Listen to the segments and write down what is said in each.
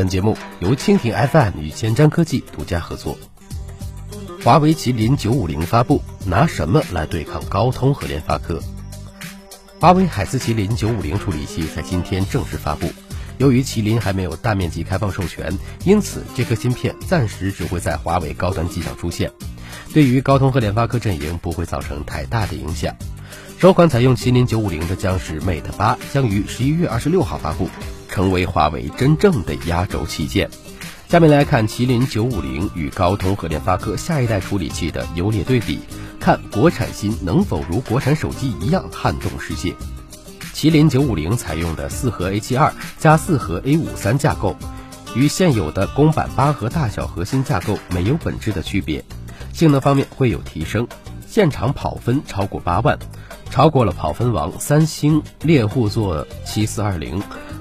本节目由蜻蜓 FM 与前瞻科技独家合作。华为麒麟九五零发布，拿什么来对抗高通和联发科？华为海思麒麟九五零处理器在今天正式发布。由于麒麟还没有大面积开放授权，因此这颗芯片暂时只会在华为高端机上出现，对于高通和联发科阵营不会造成太大的影响。首款采用麒麟九五零的将是 Mate 八，将于十一月二十六号发布，成为华为真正的压轴旗舰。下面来看麒麟九五零与高通和联发科下一代处理器的优劣对比，看国产芯能否如国产手机一样撼动世界。麒麟九五零采用的四核 A 七二加四核 A 五三架构，与现有的公版八核大小核心架构没有本质的区别，性能方面会有提升，现场跑分超过八万，超过了跑分王三星猎户座七四二零，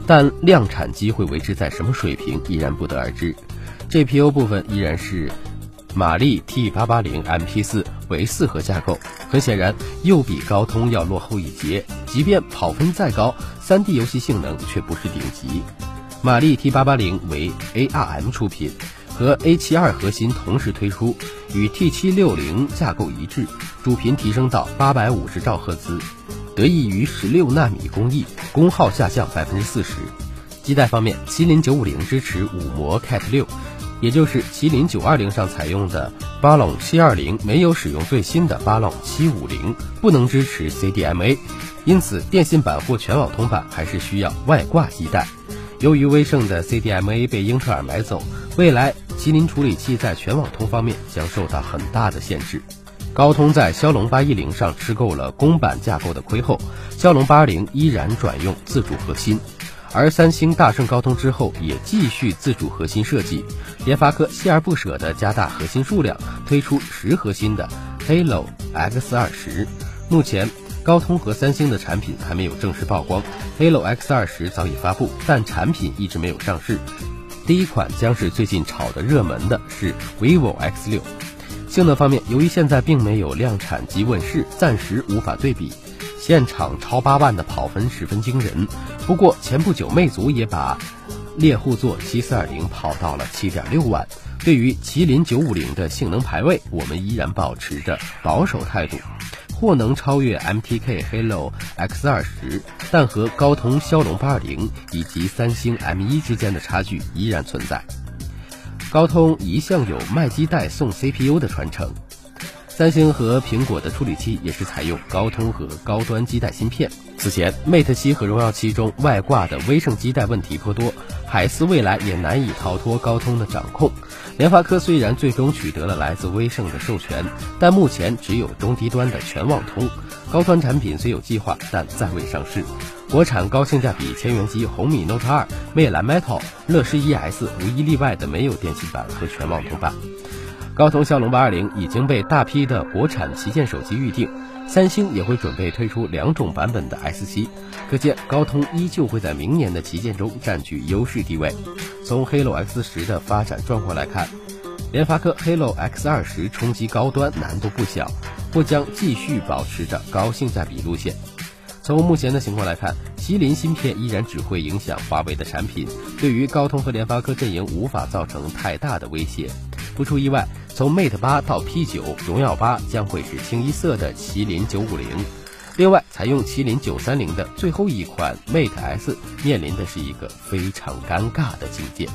但量产机会维持在什么水平依然不得而知。GPU 部分依然是。马力 T 八八零 MP 四为四核架构，很显然又比高通要落后一截。即便跑分再高，3D 游戏性能却不是顶级。马力 T 八八零为 ARM 出品，和 A 七二核心同时推出，与 T 七六零架构一致，主频提升到八百五十兆赫兹，得益于十六纳米工艺，功耗下降百分之四十。基带方面，麒麟九五零支持五模 Cat 六。也就是麒麟九二零上采用的巴龙七二零没有使用最新的巴龙七五零，不能支持 CDMA，因此电信版或全网通版还是需要外挂基带。由于威盛的 CDMA 被英特尔买走，未来麒麟处理器在全网通方面将受到很大的限制。高通在骁龙八一零上吃够了公版架构的亏后，骁龙八二零依然转用自主核心。而三星大胜高通之后，也继续自主核心设计。联发科锲而不舍地加大核心数量，推出十核心的 Halo X 二十。目前，高通和三星的产品还没有正式曝光，Halo X 二十早已发布，但产品一直没有上市。第一款将是最近炒得热门的，是 vivo X 六。性能方面，由于现在并没有量产机问世，暂时无法对比。现场超八万的跑分十分惊人，不过前不久魅族也把猎户座七四二零跑到了七点六万。对于麒麟九五零的性能排位，我们依然保持着保守态度，或能超越 MTK Halo X 二十，但和高通骁龙八二零以及三星 M 一之间的差距依然存在。高通一向有卖基带送 CPU 的传承。三星和苹果的处理器也是采用高通和高端基带芯片。此前，Mate 七和荣耀七中外挂的威盛基带问题颇多，海思未来也难以逃脱高通的掌控。联发科虽然最终取得了来自威盛的授权，但目前只有中低端的全网通。高端产品虽有计划，但暂未上市。国产高性价比千元机红米 Note 二、魅蓝 Metal、乐视 ES 无一例外的没有电信版和全网通版。高通骁龙八二零已经被大批的国产旗舰手机预定，三星也会准备推出两种版本的 S 七，可见高通依旧会在明年的旗舰中占据优势地位。从 Halo X 十的发展状况来看，联发科 Halo X 二十冲击高端难度不小，或将继续保持着高性价比路线。从目前的情况来看，麒麟芯片依然只会影响华为的产品，对于高通和联发科阵营无法造成太大的威胁。不出意外。从 Mate 八到 P 九，荣耀八将会是清一色的麒麟九五零。另外，采用麒麟九三零的最后一款 Mate S，面临的是一个非常尴尬的境界。